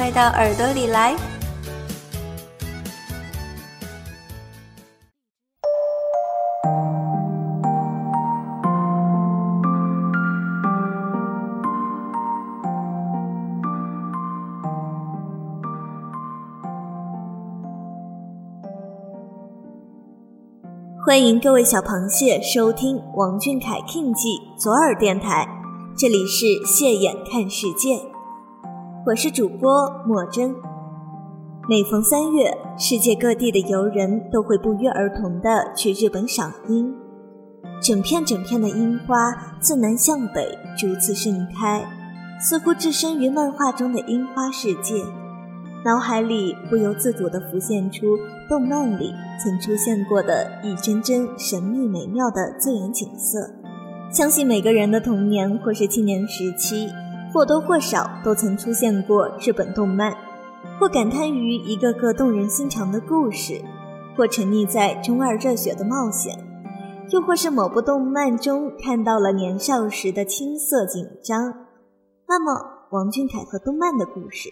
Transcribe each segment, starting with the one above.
快到耳朵里来！欢迎各位小螃蟹收听王俊凯 King 记左耳电台，这里是蟹眼看世界，我是主播莫真。每逢三月，世界各地的游人都会不约而同的去日本赏樱，整片整片的樱花自南向北逐次盛开，似乎置身于漫画中的樱花世界。脑海里不由自主地浮现出动漫里曾出现过的一帧帧神秘美妙的自然景色。相信每个人的童年或是青年时期，或多或少都曾出现过日本动漫，或感叹于一个个动人心肠的故事，或沉溺在中二热血的冒险，又或是某部动漫中看到了年少时的青涩紧张。那么，王俊凯和动漫的故事。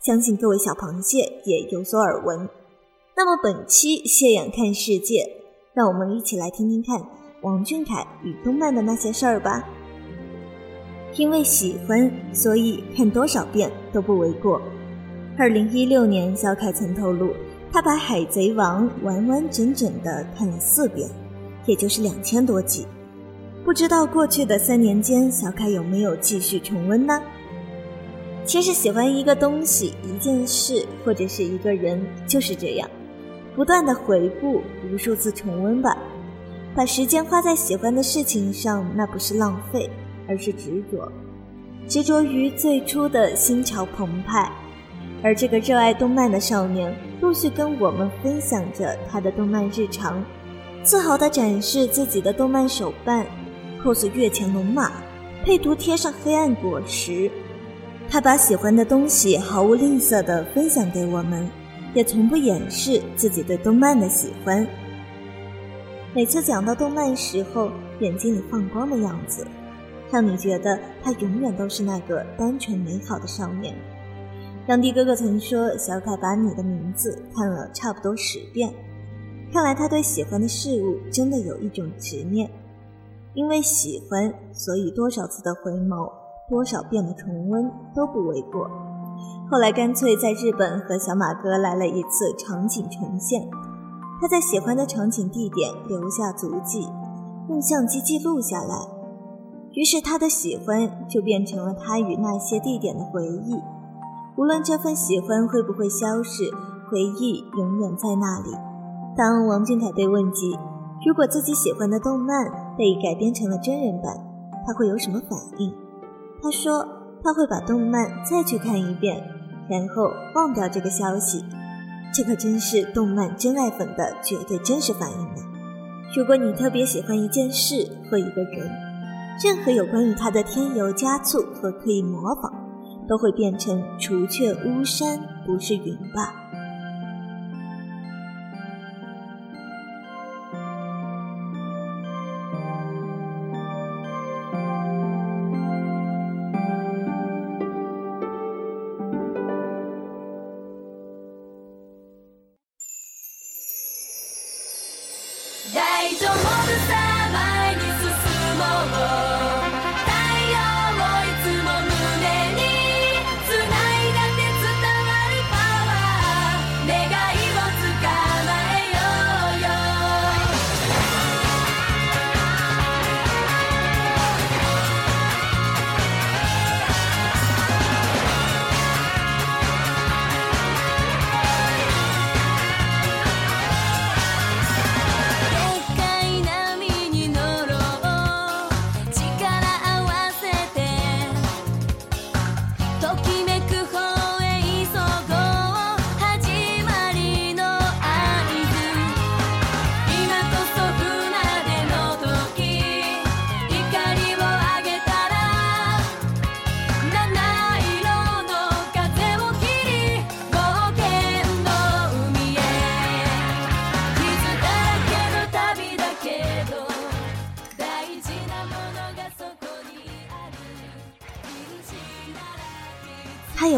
相信各位小螃蟹也有所耳闻。那么本期谢眼看世界，让我们一起来听听看王俊凯与动漫的那些事儿吧。因为喜欢，所以看多少遍都不为过。二零一六年，小凯曾透露，他把《海贼王》完完整整的看了四遍，也就是两千多集。不知道过去的三年间，小凯有没有继续重温呢？其实喜欢一个东西、一件事或者是一个人，就是这样，不断的回顾，无数次重温吧。把时间花在喜欢的事情上，那不是浪费，而是执着，执着于最初的心潮澎湃。而这个热爱动漫的少年，陆续跟我们分享着他的动漫日常，自豪地展示自己的动漫手办，cos 月前龙马，配图贴上黑暗果实。他把喜欢的东西毫无吝啬地分享给我们，也从不掩饰自己对动漫的喜欢。每次讲到动漫时候，眼睛里放光的样子，让你觉得他永远都是那个单纯美好的少年。当地哥哥曾说，小凯把你的名字看了差不多十遍，看来他对喜欢的事物真的有一种执念，因为喜欢，所以多少次的回眸。多少遍的重温都不为过。后来干脆在日本和小马哥来了一次场景重现，他在喜欢的场景地点留下足迹，用相机记录下来。于是他的喜欢就变成了他与那些地点的回忆。无论这份喜欢会不会消逝，回忆永远在那里。当王俊凯被问及，如果自己喜欢的动漫被改编成了真人版，他会有什么反应？他说他会把动漫再去看一遍，然后忘掉这个消息。这可真是动漫真爱粉的绝对真实反应呢。如果你特别喜欢一件事或一个人，任何有关于他的添油加醋和刻意模仿，都会变成除却巫山不是云吧。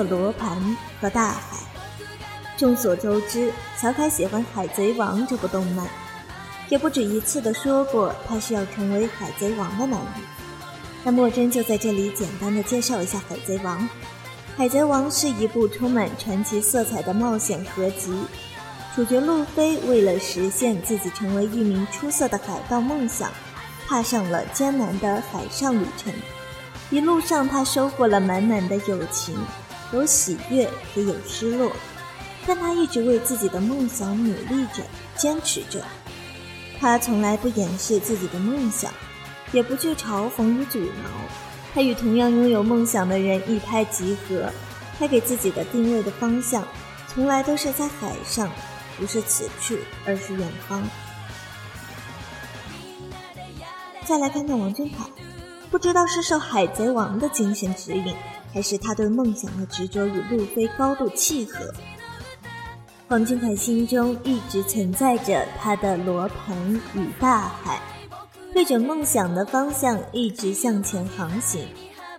罗盘和大海。众所周知，小凯喜欢《海贼王》这部动漫，也不止一次的说过他是要成为海贼王的男人。那莫真就在这里简单的介绍一下《海贼王》。《海贼王》是一部充满传奇色彩的冒险合集，主角路飞为了实现自己成为一名出色的海盗梦想，踏上了艰难的海上旅程。一路上，他收获了满满的友情，有喜悦，也有失落。但他一直为自己的梦想努力着，坚持着。他从来不掩饰自己的梦想，也不去嘲讽与阻挠。他与同样拥有梦想的人一拍即合。他给自己的定位的方向，从来都是在海上，不是此处，而是远方。再来看看王俊凯，不知道是受海贼王的精神指引，还是他对梦想的执着与路飞高度契合。黄俊凯心中一直存在着他的罗盘与大海，对着梦想的方向一直向前航行。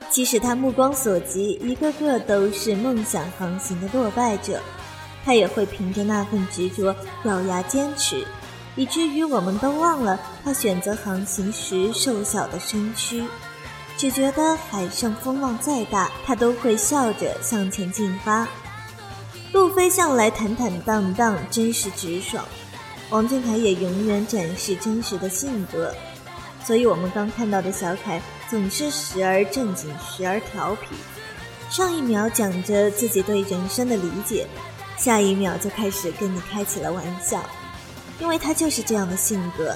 即使他目光所及，一个个都是梦想航行的落败者，他也会凭着那份执着咬牙坚持，以至于我们都忘了他选择航行时瘦小的身躯，只觉得海上风浪再大，他都会笑着向前进发。路飞向来坦坦荡荡、真实直爽，王俊凯也永远展示真实的性格，所以我们刚看到的小凯总是时而正经，时而调皮。上一秒讲着自己对人生的理解，下一秒就开始跟你开起了玩笑，因为他就是这样的性格，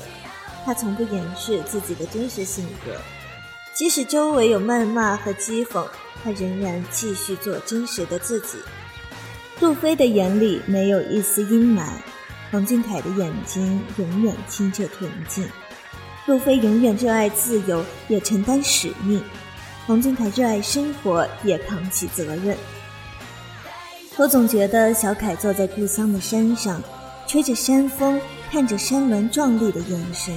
他从不掩饰自己的真实性格，即使周围有谩骂和讥讽，他仍然继续做真实的自己。路飞的眼里没有一丝阴霾，王俊凯的眼睛永远清澈纯净。路飞永远热爱自由，也承担使命；王俊凯热爱生活，也扛起责任。我总觉得小凯坐在故乡的山上，吹着山风，看着山峦壮丽的眼神，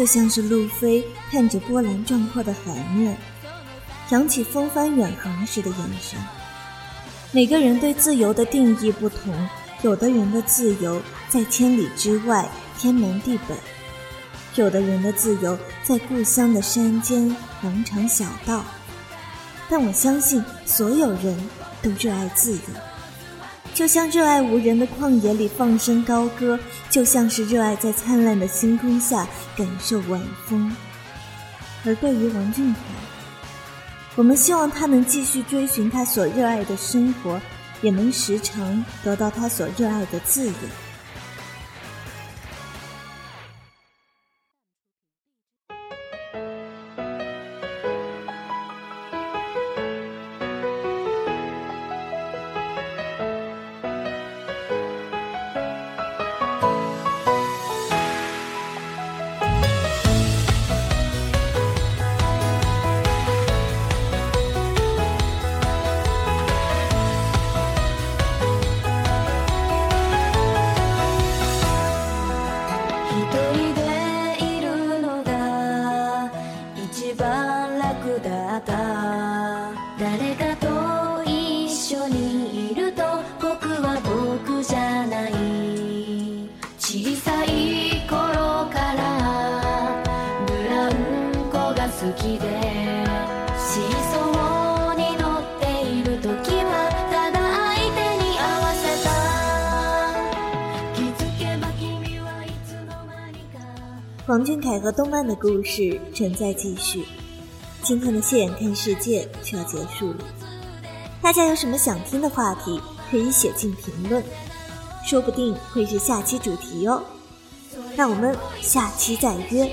就像是路飞看着波澜壮阔的海面，扬起风帆远航时的眼神。每个人对自由的定义不同，有的人的自由在千里之外，天南地北；有的人的自由在故乡的山间，羊肠小道。但我相信，所有人都热爱自由，就像热爱无人的旷野里放声高歌，就像是热爱在灿烂的星空下感受晚风。而对于王俊凯，我们希望他能继续追寻他所热爱的生活，也能时常得到他所热爱的自由。王俊凯和动漫的故事正在继续，今天的《谢眼看世界》就要结束了。大家有什么想听的话题，可以写进评论，说不定会是下期主题哦。那我们下期再约。